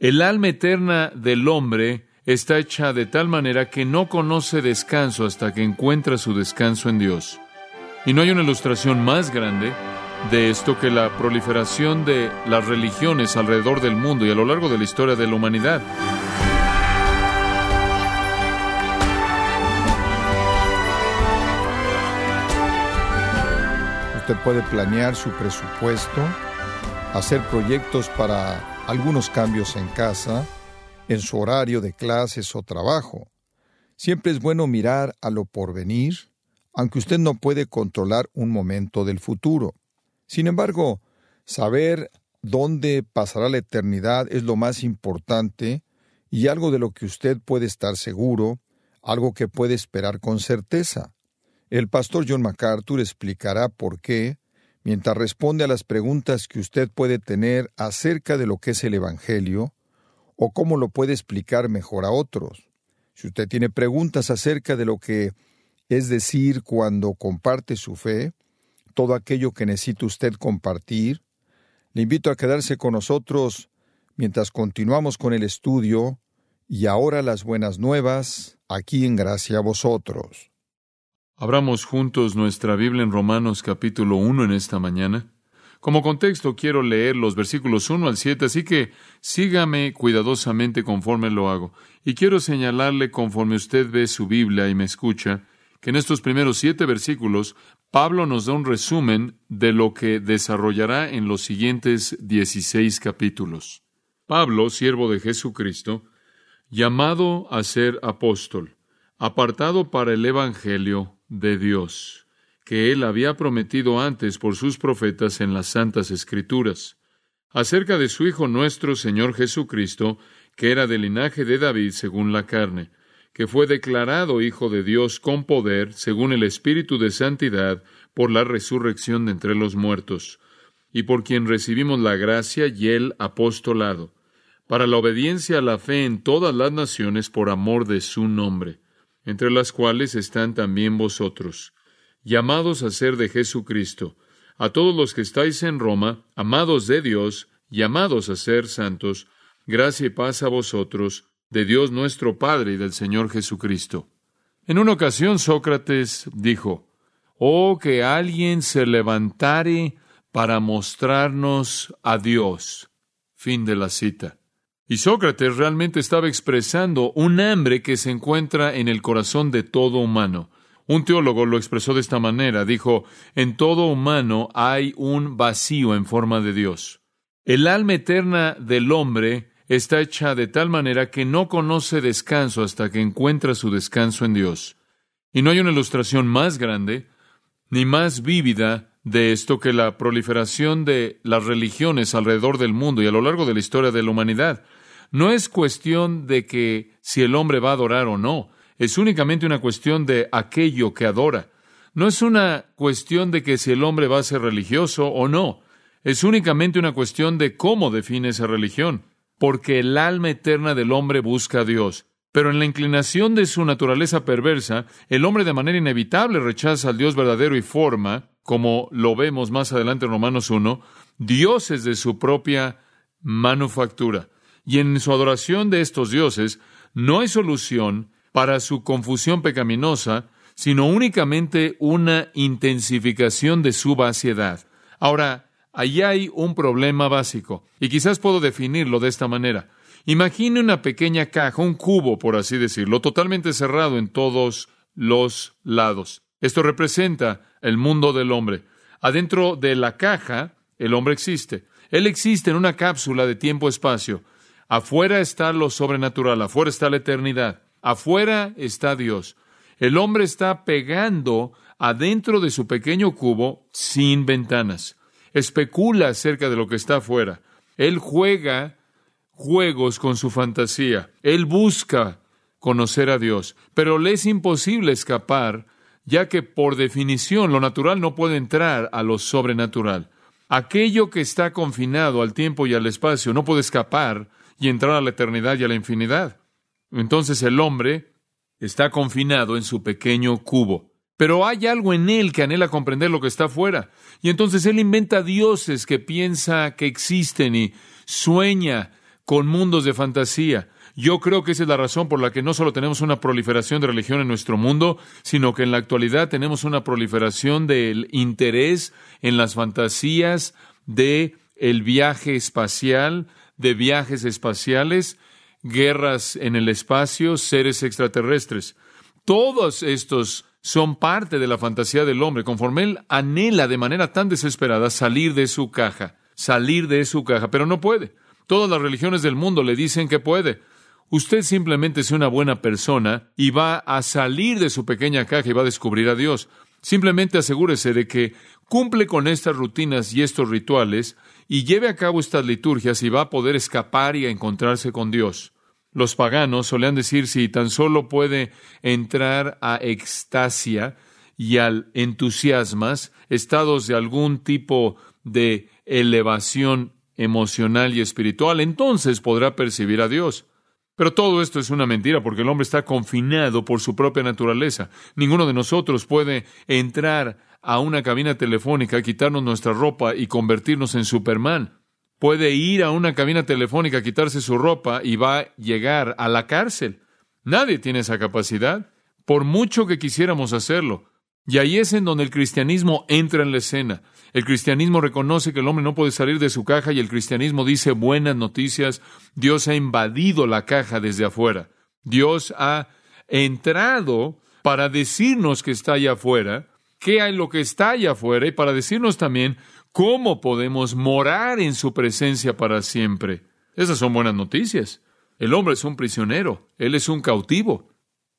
El alma eterna del hombre está hecha de tal manera que no conoce descanso hasta que encuentra su descanso en Dios. Y no hay una ilustración más grande de esto que la proliferación de las religiones alrededor del mundo y a lo largo de la historia de la humanidad. Usted puede planear su presupuesto, hacer proyectos para algunos cambios en casa, en su horario de clases o trabajo. Siempre es bueno mirar a lo porvenir, aunque usted no puede controlar un momento del futuro. Sin embargo, saber dónde pasará la eternidad es lo más importante y algo de lo que usted puede estar seguro, algo que puede esperar con certeza. El pastor John MacArthur explicará por qué, mientras responde a las preguntas que usted puede tener acerca de lo que es el Evangelio, o cómo lo puede explicar mejor a otros. Si usted tiene preguntas acerca de lo que es decir cuando comparte su fe, todo aquello que necesita usted compartir, le invito a quedarse con nosotros mientras continuamos con el estudio y ahora las buenas nuevas aquí en Gracia a vosotros. Abramos juntos nuestra Biblia en Romanos capítulo 1 en esta mañana. Como contexto quiero leer los versículos 1 al 7, así que sígame cuidadosamente conforme lo hago. Y quiero señalarle conforme usted ve su Biblia y me escucha, que en estos primeros siete versículos Pablo nos da un resumen de lo que desarrollará en los siguientes 16 capítulos. Pablo, siervo de Jesucristo, llamado a ser apóstol, apartado para el Evangelio de Dios que él había prometido antes por sus profetas en las Santas Escrituras, acerca de su Hijo nuestro Señor Jesucristo, que era del linaje de David según la carne, que fue declarado Hijo de Dios con poder, según el Espíritu de Santidad, por la resurrección de entre los muertos, y por quien recibimos la gracia y el apostolado, para la obediencia a la fe en todas las naciones por amor de su nombre, entre las cuales están también vosotros llamados a ser de Jesucristo, a todos los que estáis en Roma, amados de Dios, llamados a ser santos, gracia y paz a vosotros, de Dios nuestro Padre y del Señor Jesucristo. En una ocasión Sócrates dijo, Oh, que alguien se levantare para mostrarnos a Dios. Fin de la cita. Y Sócrates realmente estaba expresando un hambre que se encuentra en el corazón de todo humano, un teólogo lo expresó de esta manera, dijo, en todo humano hay un vacío en forma de Dios. El alma eterna del hombre está hecha de tal manera que no conoce descanso hasta que encuentra su descanso en Dios. Y no hay una ilustración más grande ni más vívida de esto que la proliferación de las religiones alrededor del mundo y a lo largo de la historia de la humanidad. No es cuestión de que si el hombre va a adorar o no, es únicamente una cuestión de aquello que adora. No es una cuestión de que si el hombre va a ser religioso o no. Es únicamente una cuestión de cómo define esa religión. Porque el alma eterna del hombre busca a Dios. Pero en la inclinación de su naturaleza perversa, el hombre de manera inevitable rechaza al Dios verdadero y forma, como lo vemos más adelante en Romanos 1, dioses de su propia manufactura. Y en su adoración de estos dioses no hay solución para su confusión pecaminosa, sino únicamente una intensificación de su vaciedad. Ahora, ahí hay un problema básico, y quizás puedo definirlo de esta manera. Imagine una pequeña caja, un cubo, por así decirlo, totalmente cerrado en todos los lados. Esto representa el mundo del hombre. Adentro de la caja, el hombre existe. Él existe en una cápsula de tiempo-espacio. Afuera está lo sobrenatural, afuera está la eternidad. Afuera está Dios. El hombre está pegando adentro de su pequeño cubo sin ventanas. Especula acerca de lo que está afuera. Él juega juegos con su fantasía. Él busca conocer a Dios, pero le es imposible escapar, ya que por definición lo natural no puede entrar a lo sobrenatural. Aquello que está confinado al tiempo y al espacio no puede escapar y entrar a la eternidad y a la infinidad. Entonces el hombre está confinado en su pequeño cubo. Pero hay algo en él que anhela comprender lo que está afuera. Y entonces él inventa dioses que piensa que existen y sueña con mundos de fantasía. Yo creo que esa es la razón por la que no solo tenemos una proliferación de religión en nuestro mundo, sino que en la actualidad tenemos una proliferación del interés en las fantasías de el viaje espacial, de viajes espaciales, guerras en el espacio, seres extraterrestres. Todos estos son parte de la fantasía del hombre, conforme él anhela de manera tan desesperada salir de su caja, salir de su caja, pero no puede. Todas las religiones del mundo le dicen que puede. Usted simplemente es una buena persona y va a salir de su pequeña caja y va a descubrir a Dios. Simplemente asegúrese de que cumple con estas rutinas y estos rituales y lleve a cabo estas liturgias y va a poder escapar y a encontrarse con Dios. Los paganos solían decir si tan solo puede entrar a extasia y al entusiasmas, estados de algún tipo de elevación emocional y espiritual, entonces podrá percibir a Dios. Pero todo esto es una mentira porque el hombre está confinado por su propia naturaleza. Ninguno de nosotros puede entrar a una cabina telefónica, quitarnos nuestra ropa y convertirnos en Superman puede ir a una cabina telefónica, quitarse su ropa y va a llegar a la cárcel. Nadie tiene esa capacidad, por mucho que quisiéramos hacerlo. Y ahí es en donde el cristianismo entra en la escena. El cristianismo reconoce que el hombre no puede salir de su caja y el cristianismo dice buenas noticias. Dios ha invadido la caja desde afuera. Dios ha entrado para decirnos que está allá afuera, qué hay lo que está allá afuera y para decirnos también ¿Cómo podemos morar en su presencia para siempre? Esas son buenas noticias. El hombre es un prisionero, él es un cautivo.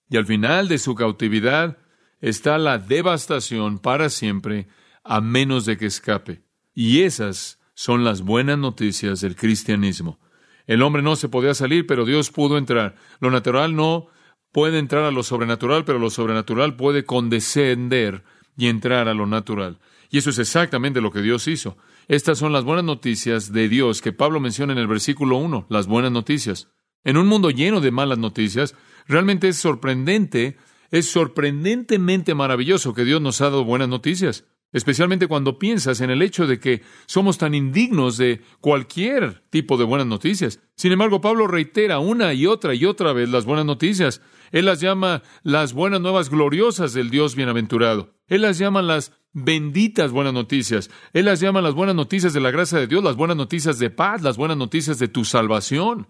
Y al final de su cautividad está la devastación para siempre, a menos de que escape. Y esas son las buenas noticias del cristianismo. El hombre no se podía salir, pero Dios pudo entrar. Lo natural no puede entrar a lo sobrenatural, pero lo sobrenatural puede condescender y entrar a lo natural. Y eso es exactamente lo que Dios hizo. Estas son las buenas noticias de Dios que Pablo menciona en el versículo 1, las buenas noticias. En un mundo lleno de malas noticias, realmente es sorprendente, es sorprendentemente maravilloso que Dios nos ha dado buenas noticias, especialmente cuando piensas en el hecho de que somos tan indignos de cualquier tipo de buenas noticias. Sin embargo, Pablo reitera una y otra y otra vez las buenas noticias. Él las llama las buenas nuevas gloriosas del Dios bienaventurado. Él las llama las benditas buenas noticias. Él las llama las buenas noticias de la gracia de Dios, las buenas noticias de paz, las buenas noticias de tu salvación.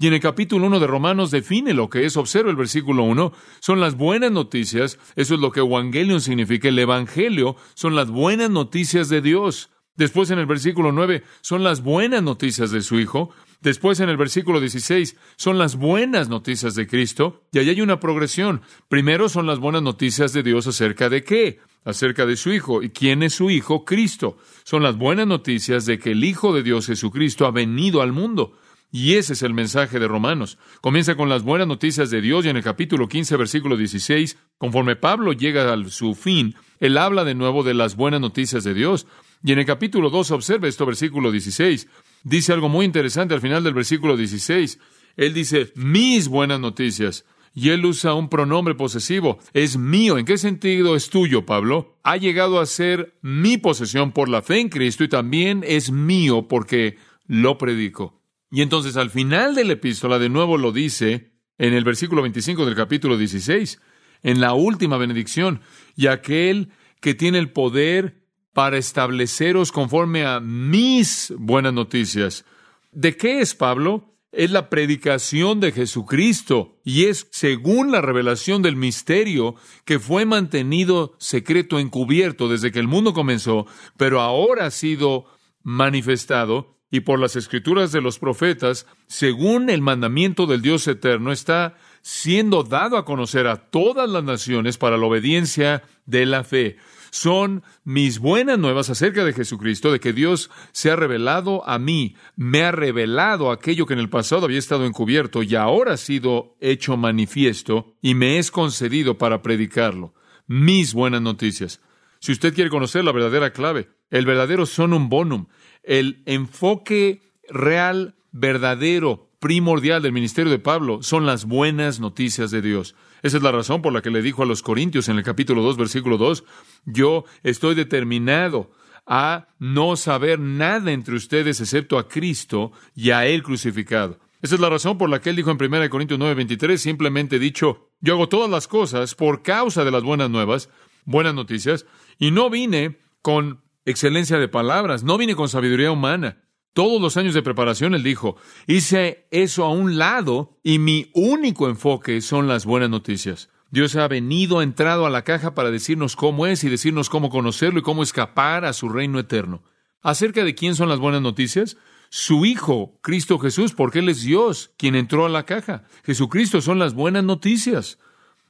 Y en el capítulo 1 de Romanos define lo que es, observa el versículo 1, son las buenas noticias, eso es lo que Evangelion significa, el Evangelio son las buenas noticias de Dios. Después en el versículo 9 son las buenas noticias de su Hijo. Después en el versículo 16 son las buenas noticias de Cristo. Y ahí hay una progresión. Primero son las buenas noticias de Dios acerca de qué? Acerca de su Hijo. ¿Y quién es su Hijo? Cristo. Son las buenas noticias de que el Hijo de Dios Jesucristo ha venido al mundo. Y ese es el mensaje de Romanos. Comienza con las buenas noticias de Dios y en el capítulo 15, versículo 16, conforme Pablo llega a su fin, él habla de nuevo de las buenas noticias de Dios. Y en el capítulo 2, observe esto, versículo 16, dice algo muy interesante al final del versículo 16. Él dice, mis buenas noticias. Y él usa un pronombre posesivo. Es mío. ¿En qué sentido es tuyo, Pablo? Ha llegado a ser mi posesión por la fe en Cristo y también es mío porque lo predico. Y entonces al final de la epístola de nuevo lo dice en el versículo 25 del capítulo 16, en la última benedicción, y aquel que tiene el poder para estableceros conforme a mis buenas noticias. ¿De qué es Pablo? Es la predicación de Jesucristo y es según la revelación del misterio que fue mantenido secreto encubierto desde que el mundo comenzó, pero ahora ha sido manifestado y por las escrituras de los profetas, según el mandamiento del Dios eterno, está siendo dado a conocer a todas las naciones para la obediencia de la fe son mis buenas nuevas acerca de Jesucristo, de que Dios se ha revelado a mí, me ha revelado aquello que en el pasado había estado encubierto y ahora ha sido hecho manifiesto y me es concedido para predicarlo. Mis buenas noticias. Si usted quiere conocer la verdadera clave, el verdadero sonum bonum, el enfoque real, verdadero, primordial del ministerio de Pablo son las buenas noticias de Dios. Esa es la razón por la que le dijo a los Corintios en el capítulo 2, versículo 2, yo estoy determinado a no saber nada entre ustedes excepto a Cristo y a Él crucificado. Esa es la razón por la que Él dijo en 1 Corintios 9:23, simplemente dicho, yo hago todas las cosas por causa de las buenas nuevas, buenas noticias, y no vine con excelencia de palabras, no vine con sabiduría humana. Todos los años de preparación, él dijo, hice eso a un lado y mi único enfoque son las buenas noticias. Dios ha venido, ha entrado a la caja para decirnos cómo es y decirnos cómo conocerlo y cómo escapar a su reino eterno. ¿Acerca de quién son las buenas noticias? Su Hijo, Cristo Jesús, porque Él es Dios quien entró a la caja. Jesucristo son las buenas noticias.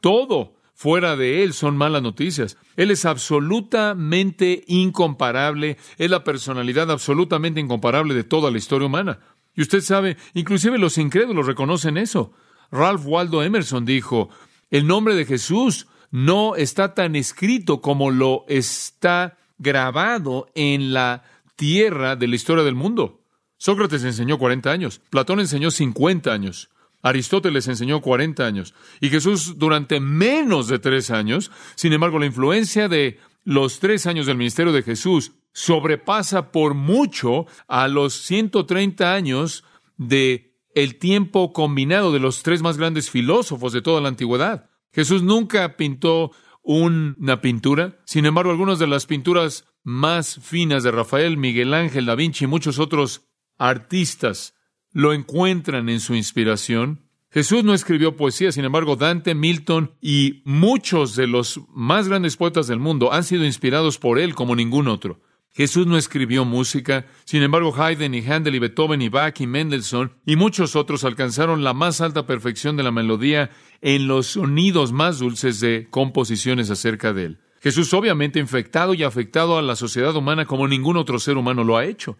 Todo fuera de Él son malas noticias. Él es absolutamente incomparable, es la personalidad absolutamente incomparable de toda la historia humana. Y usted sabe, inclusive los incrédulos reconocen eso. Ralph Waldo Emerson dijo, el nombre de Jesús no está tan escrito como lo está grabado en la tierra de la historia del mundo. Sócrates enseñó 40 años, Platón enseñó 50 años, Aristóteles enseñó 40 años y Jesús durante menos de tres años. Sin embargo, la influencia de los tres años del ministerio de Jesús sobrepasa por mucho a los 130 años de el tiempo combinado de los tres más grandes filósofos de toda la antigüedad. Jesús nunca pintó una pintura, sin embargo, algunas de las pinturas más finas de Rafael, Miguel Ángel, Da Vinci y muchos otros artistas lo encuentran en su inspiración. Jesús no escribió poesía, sin embargo, Dante, Milton y muchos de los más grandes poetas del mundo han sido inspirados por él como ningún otro. Jesús no escribió música, sin embargo Haydn y Handel y Beethoven y Bach y Mendelssohn y muchos otros alcanzaron la más alta perfección de la melodía en los sonidos más dulces de composiciones acerca de él. Jesús obviamente infectado y afectado a la sociedad humana como ningún otro ser humano lo ha hecho.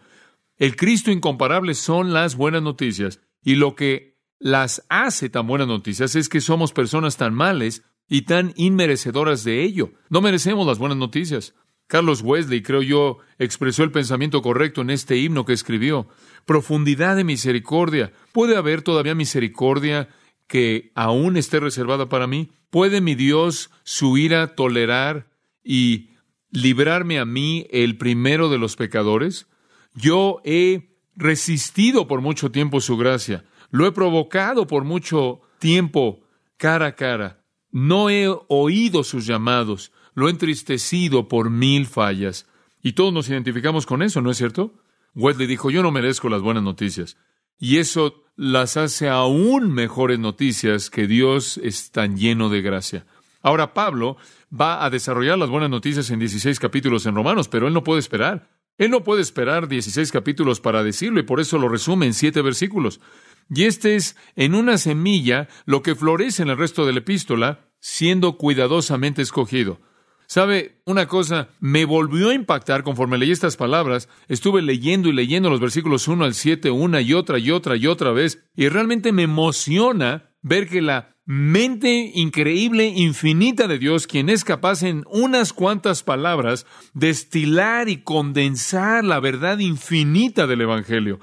El Cristo incomparable son las buenas noticias y lo que las hace tan buenas noticias es que somos personas tan males y tan inmerecedoras de ello. No merecemos las buenas noticias. Carlos Wesley, creo yo, expresó el pensamiento correcto en este himno que escribió. Profundidad de misericordia. ¿Puede haber todavía misericordia que aún esté reservada para mí? ¿Puede mi Dios su ira tolerar y librarme a mí, el primero de los pecadores? Yo he resistido por mucho tiempo su gracia. Lo he provocado por mucho tiempo cara a cara. No he oído sus llamados lo he entristecido por mil fallas. Y todos nos identificamos con eso, ¿no es cierto? Wesley dijo, yo no merezco las buenas noticias. Y eso las hace aún mejores noticias que Dios es tan lleno de gracia. Ahora Pablo va a desarrollar las buenas noticias en 16 capítulos en Romanos, pero él no puede esperar. Él no puede esperar 16 capítulos para decirlo y por eso lo resume en siete versículos. Y este es en una semilla lo que florece en el resto de la epístola, siendo cuidadosamente escogido. ¿Sabe una cosa? Me volvió a impactar conforme leí estas palabras. Estuve leyendo y leyendo los versículos 1 al 7 una y otra y otra y otra vez. Y realmente me emociona ver que la mente increíble, infinita de Dios, quien es capaz en unas cuantas palabras destilar y condensar la verdad infinita del Evangelio.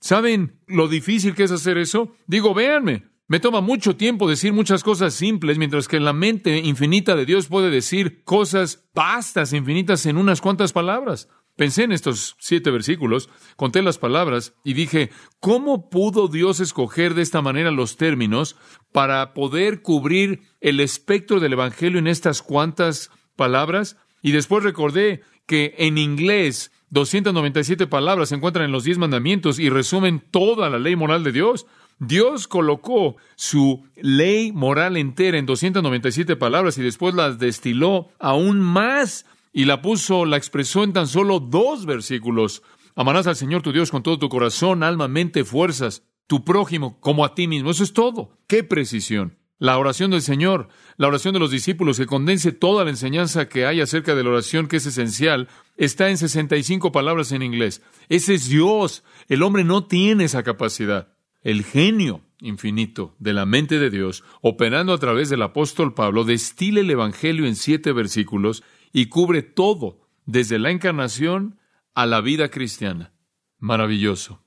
¿Saben lo difícil que es hacer eso? Digo, véanme, me toma mucho tiempo decir muchas cosas simples, mientras que la mente infinita de Dios puede decir cosas vastas, infinitas en unas cuantas palabras. Pensé en estos siete versículos, conté las palabras y dije, ¿cómo pudo Dios escoger de esta manera los términos para poder cubrir el espectro del Evangelio en estas cuantas palabras? Y después recordé que en inglés 297 palabras se encuentran en los diez mandamientos y resumen toda la ley moral de Dios. Dios colocó su ley moral entera en 297 palabras y después las destiló aún más y la puso, la expresó en tan solo dos versículos. Amarás al Señor tu Dios con todo tu corazón, alma, mente, fuerzas, tu prójimo como a ti mismo. Eso es todo. ¡Qué precisión! La oración del Señor, la oración de los discípulos, que condense toda la enseñanza que hay acerca de la oración, que es esencial, está en 65 palabras en inglés. Ese es Dios. El hombre no tiene esa capacidad el genio infinito de la mente de Dios, operando a través del apóstol Pablo, destila el Evangelio en siete versículos y cubre todo, desde la encarnación a la vida cristiana. Maravilloso.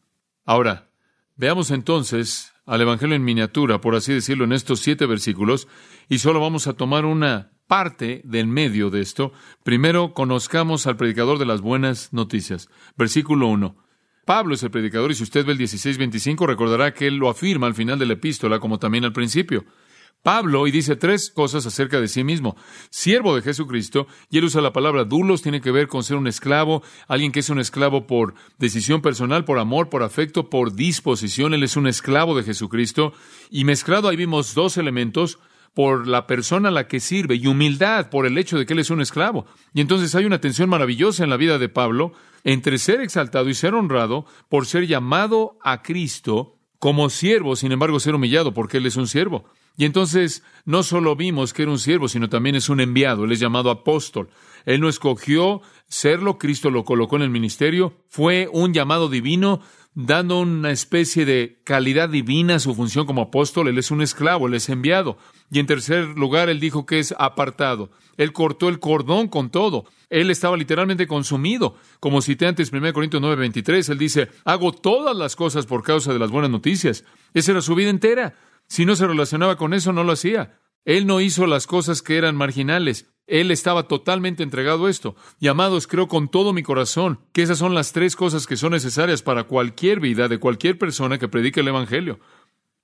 Ahora, veamos entonces al Evangelio en miniatura, por así decirlo, en estos siete versículos, y solo vamos a tomar una parte del medio de esto, primero conozcamos al predicador de las buenas noticias. Versículo 1. Pablo es el predicador y si usted ve el 16-25 recordará que él lo afirma al final de la epístola como también al principio. Pablo y dice tres cosas acerca de sí mismo. Siervo de Jesucristo, y él usa la palabra dulos, tiene que ver con ser un esclavo, alguien que es un esclavo por decisión personal, por amor, por afecto, por disposición. Él es un esclavo de Jesucristo. Y mezclado ahí vimos dos elementos, por la persona a la que sirve y humildad por el hecho de que él es un esclavo. Y entonces hay una tensión maravillosa en la vida de Pablo entre ser exaltado y ser honrado por ser llamado a Cristo como siervo, sin embargo ser humillado porque él es un siervo. Y entonces no solo vimos que era un siervo, sino también es un enviado, él es llamado apóstol. Él no escogió serlo, Cristo lo colocó en el ministerio, fue un llamado divino, dando una especie de calidad divina a su función como apóstol, él es un esclavo, él es enviado. Y en tercer lugar, él dijo que es apartado. Él cortó el cordón con todo. Él estaba literalmente consumido. Como cité antes 1 Corintios 9, 23, él dice, hago todas las cosas por causa de las buenas noticias. Esa era su vida entera. Si no se relacionaba con eso, no lo hacía. Él no hizo las cosas que eran marginales. Él estaba totalmente entregado a esto. Y amados, creo con todo mi corazón que esas son las tres cosas que son necesarias para cualquier vida de cualquier persona que predique el Evangelio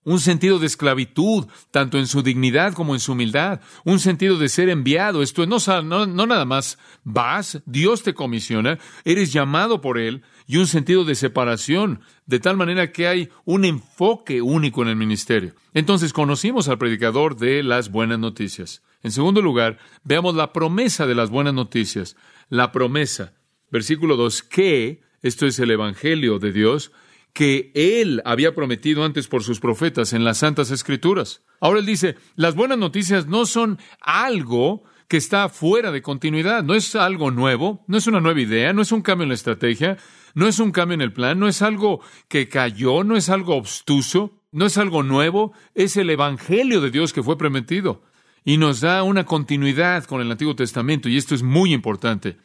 un sentido de esclavitud, tanto en su dignidad como en su humildad, un sentido de ser enviado. Esto no, no, no, nada más vas, Dios te comisiona, eres llamado por Él, y un sentido de separación, de tal manera que hay un enfoque único en el ministerio. Entonces conocimos al predicador de las buenas noticias. En segundo lugar, veamos la promesa de las buenas noticias. La promesa. Versículo 2, que, esto es el Evangelio de Dios, que él había prometido antes por sus profetas en las Santas Escrituras. Ahora él dice, las buenas noticias no son algo que está fuera de continuidad, no es algo nuevo, no es una nueva idea, no es un cambio en la estrategia, no es un cambio en el plan, no es algo que cayó, no es algo obstuso, no es algo nuevo, es el Evangelio de Dios que fue prometido y nos da una continuidad con el Antiguo Testamento y esto es muy importante.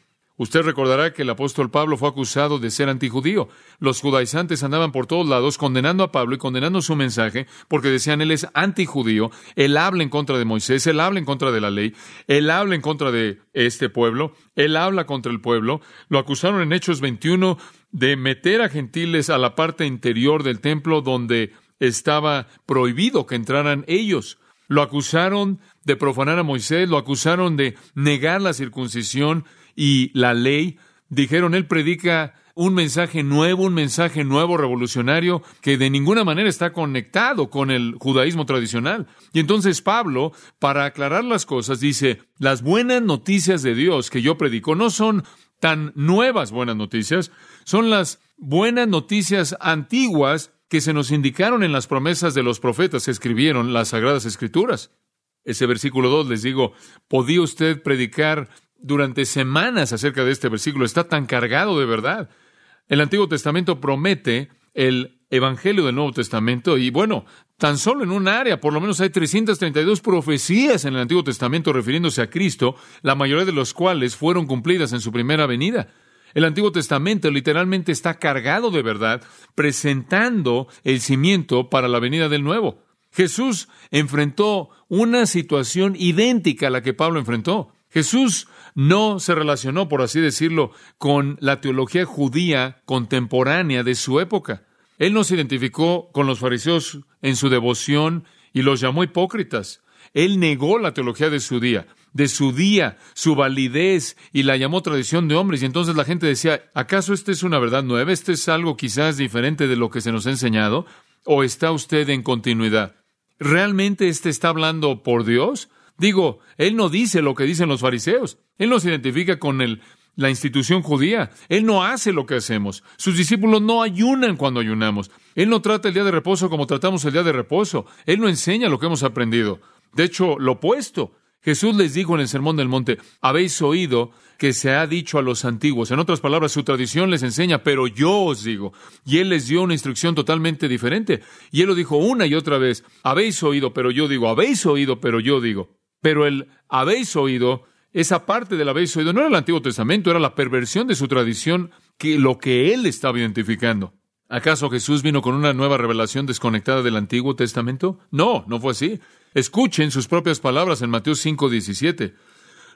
Usted recordará que el apóstol Pablo fue acusado de ser antijudío. Los judaizantes andaban por todos lados condenando a Pablo y condenando su mensaje porque decían él es antijudío, él habla en contra de Moisés, él habla en contra de la ley, él habla en contra de este pueblo, él habla contra el pueblo. Lo acusaron en Hechos 21 de meter a gentiles a la parte interior del templo donde estaba prohibido que entraran ellos. Lo acusaron de profanar a Moisés, lo acusaron de negar la circuncisión, y la ley, dijeron, él predica un mensaje nuevo, un mensaje nuevo, revolucionario, que de ninguna manera está conectado con el judaísmo tradicional. Y entonces Pablo, para aclarar las cosas, dice, las buenas noticias de Dios que yo predico no son tan nuevas buenas noticias, son las buenas noticias antiguas que se nos indicaron en las promesas de los profetas que escribieron las Sagradas Escrituras. Ese versículo 2 les digo, ¿podía usted predicar durante semanas acerca de este versículo. Está tan cargado de verdad. El Antiguo Testamento promete el Evangelio del Nuevo Testamento y bueno, tan solo en un área, por lo menos hay 332 profecías en el Antiguo Testamento refiriéndose a Cristo, la mayoría de los cuales fueron cumplidas en su primera venida. El Antiguo Testamento literalmente está cargado de verdad, presentando el cimiento para la venida del Nuevo. Jesús enfrentó una situación idéntica a la que Pablo enfrentó. Jesús no se relacionó, por así decirlo, con la teología judía contemporánea de su época. Él no se identificó con los fariseos en su devoción y los llamó hipócritas. Él negó la teología de su día, de su día, su validez y la llamó tradición de hombres. Y entonces la gente decía, ¿acaso esta es una verdad nueva? ¿Este es algo quizás diferente de lo que se nos ha enseñado? ¿O está usted en continuidad? ¿Realmente este está hablando por Dios? Digo, él no dice lo que dicen los fariseos. Él no se identifica con la institución judía. Él no hace lo que hacemos. Sus discípulos no ayunan cuando ayunamos. Él no trata el día de reposo como tratamos el día de reposo. Él no enseña lo que hemos aprendido. De hecho, lo opuesto. Jesús les dijo en el Sermón del Monte, habéis oído que se ha dicho a los antiguos. En otras palabras, su tradición les enseña, pero yo os digo. Y él les dio una instrucción totalmente diferente. Y él lo dijo una y otra vez, habéis oído, pero yo digo, habéis oído, pero yo digo. Pero el habéis oído, esa parte del habéis oído no era el Antiguo Testamento, era la perversión de su tradición, que lo que él estaba identificando. ¿Acaso Jesús vino con una nueva revelación desconectada del Antiguo Testamento? No, no fue así. Escuchen sus propias palabras en Mateo 5, 17.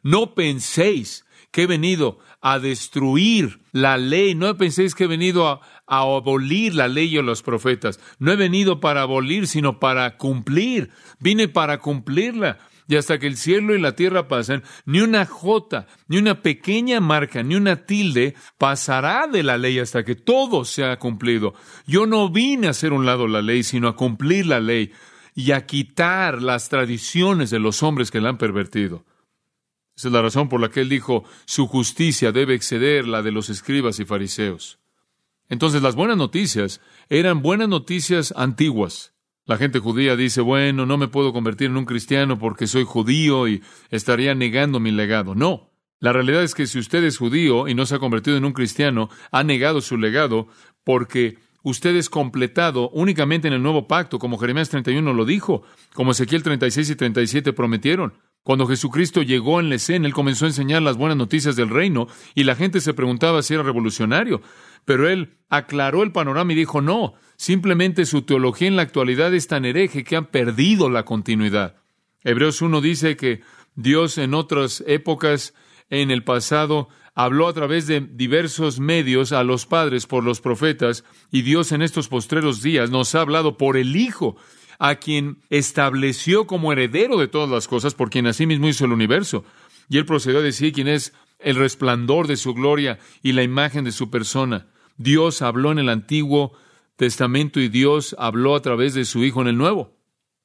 No penséis que he venido a destruir la ley, no penséis que he venido a, a abolir la ley o los profetas. No he venido para abolir, sino para cumplir. Vine para cumplirla. Y hasta que el cielo y la tierra pasen, ni una jota, ni una pequeña marca, ni una tilde pasará de la ley hasta que todo sea cumplido. Yo no vine a hacer un lado la ley, sino a cumplir la ley y a quitar las tradiciones de los hombres que la han pervertido. Esa es la razón por la que él dijo, su justicia debe exceder la de los escribas y fariseos. Entonces las buenas noticias eran buenas noticias antiguas. La gente judía dice, bueno, no me puedo convertir en un cristiano porque soy judío y estaría negando mi legado. No, la realidad es que si usted es judío y no se ha convertido en un cristiano, ha negado su legado porque usted es completado únicamente en el nuevo pacto, como Jeremías 31 lo dijo, como Ezequiel 36 y 37 prometieron. Cuando Jesucristo llegó en la escena, él comenzó a enseñar las buenas noticias del reino y la gente se preguntaba si era revolucionario. Pero él aclaró el panorama y dijo, no, simplemente su teología en la actualidad es tan hereje que han perdido la continuidad. Hebreos 1 dice que Dios en otras épocas, en el pasado, habló a través de diversos medios a los padres por los profetas, y Dios en estos postreros días nos ha hablado por el Hijo, a quien estableció como heredero de todas las cosas, por quien asimismo hizo el universo. Y él procedió a decir quién es el resplandor de su gloria y la imagen de su persona. Dios habló en el Antiguo Testamento y Dios habló a través de su Hijo en el Nuevo.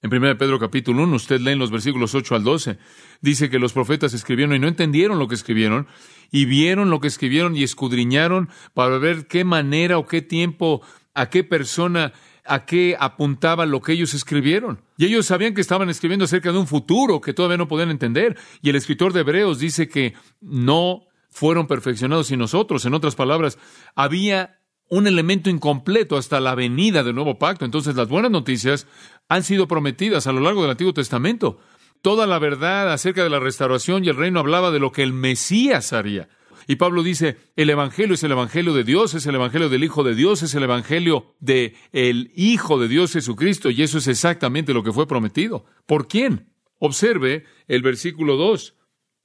En 1 Pedro capítulo 1, usted lee en los versículos 8 al 12, dice que los profetas escribieron y no entendieron lo que escribieron, y vieron lo que escribieron y escudriñaron para ver qué manera o qué tiempo, a qué persona, a qué apuntaba lo que ellos escribieron. Y ellos sabían que estaban escribiendo acerca de un futuro que todavía no podían entender. Y el escritor de Hebreos dice que no fueron perfeccionados y nosotros. En otras palabras, había un elemento incompleto hasta la venida del nuevo pacto. Entonces las buenas noticias han sido prometidas a lo largo del Antiguo Testamento. Toda la verdad acerca de la restauración y el reino hablaba de lo que el Mesías haría. Y Pablo dice, el Evangelio es el Evangelio de Dios, es el Evangelio del Hijo de Dios, es el Evangelio de el Hijo de Dios Jesucristo, y eso es exactamente lo que fue prometido. ¿Por quién? Observe el versículo 2.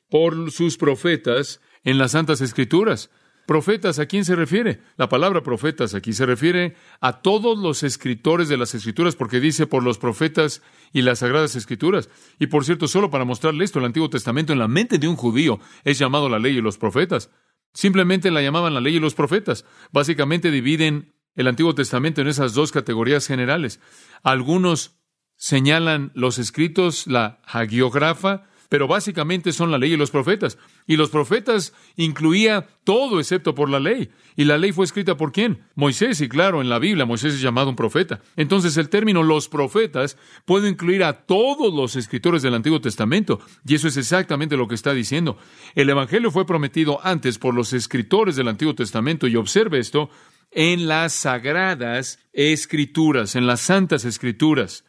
Por sus profetas en las Santas Escrituras. Profetas, ¿a quién se refiere? La palabra profetas aquí se refiere a todos los escritores de las Escrituras, porque dice por los profetas y las Sagradas Escrituras. Y por cierto, solo para mostrarle esto, el Antiguo Testamento en la mente de un judío es llamado la ley y los profetas. Simplemente la llamaban la ley y los profetas. Básicamente dividen el Antiguo Testamento en esas dos categorías generales. Algunos señalan los escritos, la hagiógrafa, pero básicamente son la ley y los profetas. Y los profetas incluía todo excepto por la ley. ¿Y la ley fue escrita por quién? Moisés, y claro, en la Biblia Moisés es llamado un profeta. Entonces el término los profetas puede incluir a todos los escritores del Antiguo Testamento. Y eso es exactamente lo que está diciendo. El Evangelio fue prometido antes por los escritores del Antiguo Testamento. Y observe esto en las sagradas escrituras, en las santas escrituras.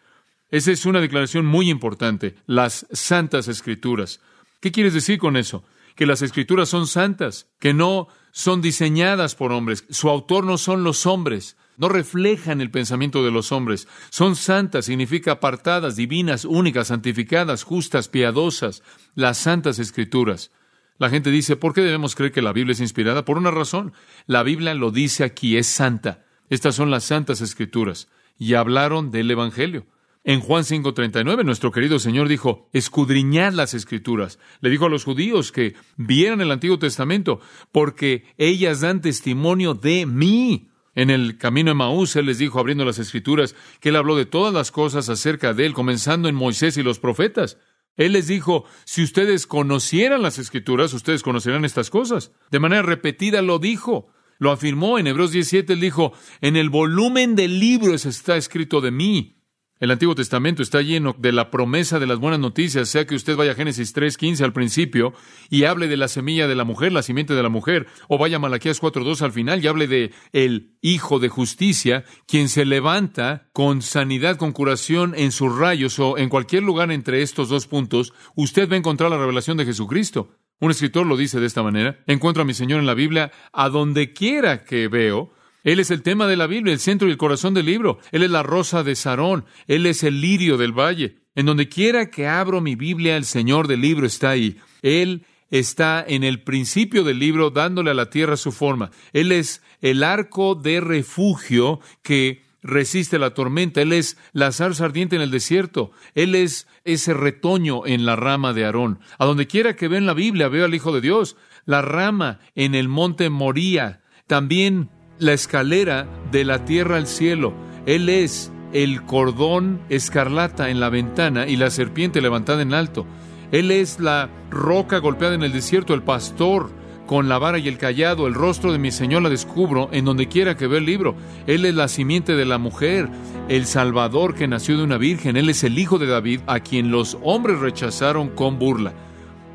Esa es una declaración muy importante, las santas escrituras. ¿Qué quieres decir con eso? Que las escrituras son santas, que no son diseñadas por hombres, su autor no son los hombres, no reflejan el pensamiento de los hombres, son santas, significa apartadas, divinas, únicas, santificadas, justas, piadosas, las santas escrituras. La gente dice, ¿por qué debemos creer que la Biblia es inspirada? Por una razón, la Biblia lo dice aquí, es santa. Estas son las santas escrituras. Y hablaron del Evangelio. En Juan 5:39, nuestro querido Señor dijo, escudriñad las escrituras. Le dijo a los judíos que vieran el Antiguo Testamento, porque ellas dan testimonio de mí. En el camino de Maús, Él les dijo, abriendo las escrituras, que Él habló de todas las cosas acerca de Él, comenzando en Moisés y los profetas. Él les dijo, si ustedes conocieran las escrituras, ustedes conocerán estas cosas. De manera repetida lo dijo. Lo afirmó en Hebreos 17, él dijo, en el volumen del libro está escrito de mí. El Antiguo Testamento está lleno de la promesa de las buenas noticias, sea que usted vaya a Génesis 3.15 al principio y hable de la semilla de la mujer, la simiente de la mujer, o vaya a Malaquías 4.2 al final y hable de el Hijo de Justicia, quien se levanta con sanidad, con curación en sus rayos o en cualquier lugar entre estos dos puntos, usted va a encontrar la revelación de Jesucristo. Un escritor lo dice de esta manera, encuentro a mi Señor en la Biblia, a donde quiera que veo, él es el tema de la Biblia, el centro y el corazón del libro. Él es la rosa de Sarón. Él es el lirio del valle. En donde quiera que abro mi Biblia, el Señor del libro está ahí. Él está en el principio del libro dándole a la tierra su forma. Él es el arco de refugio que resiste la tormenta. Él es la zarza ardiente en el desierto. Él es ese retoño en la rama de Aarón. A donde quiera que en la Biblia, veo al Hijo de Dios. La rama en el monte Moría. También la escalera de la tierra al cielo. Él es el cordón escarlata en la ventana y la serpiente levantada en alto. Él es la roca golpeada en el desierto, el pastor con la vara y el callado, el rostro de mi Señor la descubro en donde quiera que vea el libro. Él es la simiente de la mujer, el Salvador que nació de una virgen. Él es el Hijo de David, a quien los hombres rechazaron con burla.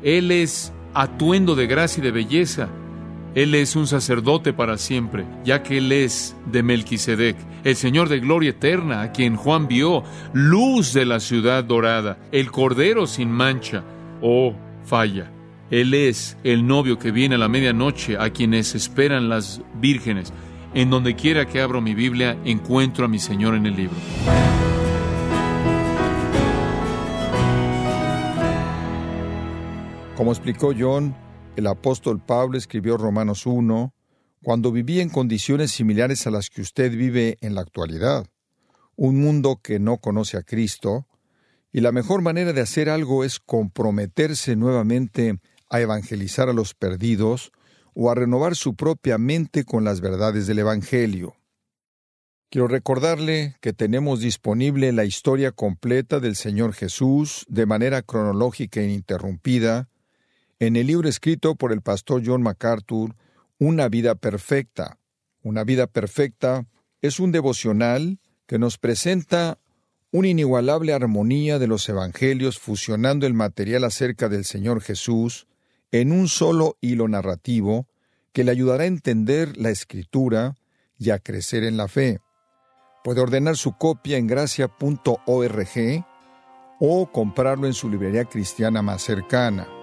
Él es atuendo de gracia y de belleza. Él es un sacerdote para siempre, ya que Él es de Melquisedec, el Señor de gloria eterna, a quien Juan vio, luz de la ciudad dorada, el Cordero sin mancha. Oh, falla. Él es el novio que viene a la medianoche, a quienes esperan las vírgenes. En donde quiera que abro mi Biblia, encuentro a mi Señor en el libro. Como explicó John, el apóstol Pablo escribió Romanos 1 cuando vivía en condiciones similares a las que usted vive en la actualidad, un mundo que no conoce a Cristo, y la mejor manera de hacer algo es comprometerse nuevamente a evangelizar a los perdidos o a renovar su propia mente con las verdades del Evangelio. Quiero recordarle que tenemos disponible la historia completa del Señor Jesús de manera cronológica e ininterrumpida en el libro escrito por el pastor John MacArthur, Una vida perfecta. Una vida perfecta es un devocional que nos presenta una inigualable armonía de los evangelios fusionando el material acerca del Señor Jesús en un solo hilo narrativo que le ayudará a entender la escritura y a crecer en la fe. Puede ordenar su copia en gracia.org o comprarlo en su librería cristiana más cercana.